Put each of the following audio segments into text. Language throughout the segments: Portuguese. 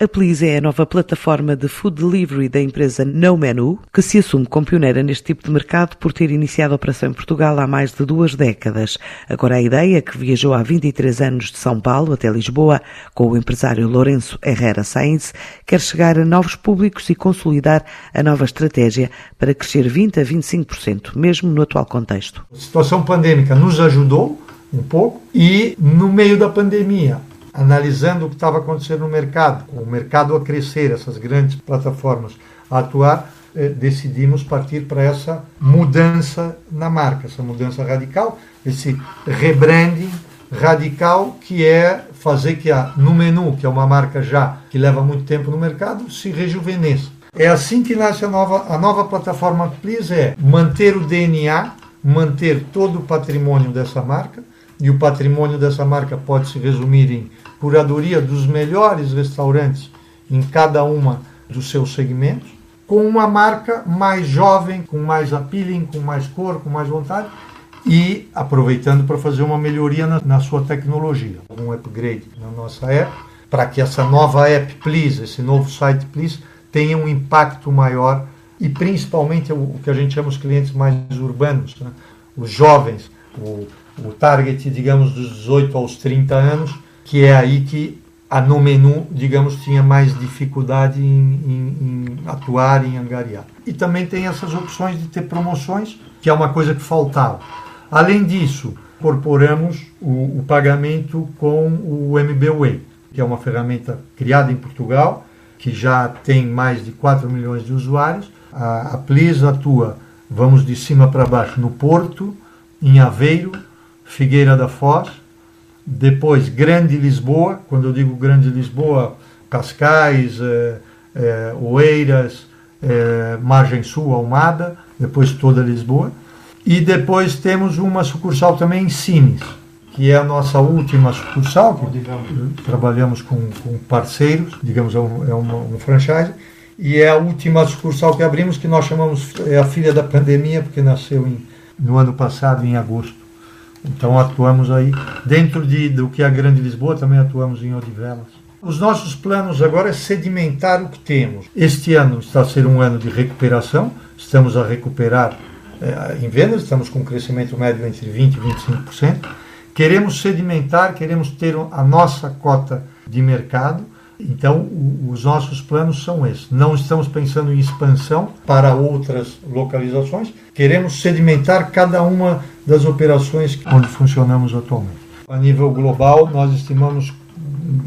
A Please é a nova plataforma de food delivery da empresa No Menu, que se assume como pioneira neste tipo de mercado por ter iniciado a operação em Portugal há mais de duas décadas. Agora a ideia, que viajou há 23 anos de São Paulo até Lisboa com o empresário Lourenço Herrera Sainz, quer chegar a novos públicos e consolidar a nova estratégia para crescer 20 a 25%, mesmo no atual contexto. A situação pandêmica nos ajudou um pouco e no meio da pandemia analisando o que estava acontecendo no mercado, o mercado a crescer, essas grandes plataformas a atuar, eh, decidimos partir para essa mudança na marca, essa mudança radical, esse rebranding radical que é fazer que a no menu, que é uma marca já que leva muito tempo no mercado, se rejuvenesça. É assim que nasce a nova, a nova plataforma Please, é manter o DNA, manter todo o patrimônio dessa marca, e o patrimônio dessa marca pode se resumir em curadoria dos melhores restaurantes em cada uma dos seus segmentos, com uma marca mais jovem, com mais appealing, com mais cor, com mais vontade e aproveitando para fazer uma melhoria na, na, sua tecnologia, um upgrade na nossa app, para que essa nova app Please, esse novo site Please, tenha um impacto maior e principalmente o, que a gente chama os clientes mais urbanos, né? os jovens, o, o target, digamos, dos 18 aos 30 anos, que é aí que a no menu, digamos, tinha mais dificuldade em, em, em, atuar, em angariar. E também tem essas opções de ter promoções, que é uma coisa que faltava. Além disso, incorporamos o, o pagamento com o MBWay, que é uma ferramenta criada em Portugal, que já tem mais de 4 milhões de usuários. A, a Please atua, vamos de cima para baixo, no Porto, em Aveiro, Figueira da Foz, depois Grande Lisboa, quando eu digo Grande Lisboa, Cascais, é, é, Oeiras, é, Margem Sul, Almada, depois toda Lisboa. E depois temos uma sucursal também em Sines, que é a nossa última sucursal, que trabalhamos com, com parceiros, digamos, é, um, é uma, um franchise, e é a última sucursal que abrimos, que nós chamamos, é a filha da pandemia, porque nasceu em, no ano passado, em agosto. Então atuamos aí, dentro de, do que é a Grande Lisboa, também atuamos em Odivelas. Os nossos planos agora é sedimentar o que temos. Este ano está a ser um ano de recuperação, estamos a recuperar eh, em vendas, estamos com um crescimento médio entre 20% e 25%. Queremos sedimentar, queremos ter a nossa cota de mercado então, os nossos planos são esses. Não estamos pensando em expansão para outras localizações, queremos sedimentar cada uma das operações onde funcionamos atualmente. A nível global, nós estimamos,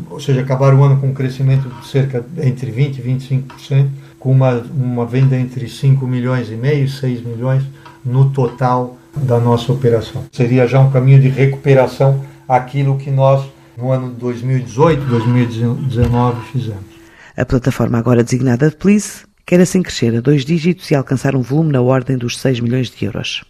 ou seja, acabar o ano com um crescimento de cerca entre 20% e 25%, com uma, uma venda entre 5 milhões e meio e 6 milhões no total da nossa operação. Seria já um caminho de recuperação aquilo que nós no ano de 2018, 2019 fizemos. A plataforma agora designada Please quer assim crescer a dois dígitos e alcançar um volume na ordem dos 6 milhões de euros.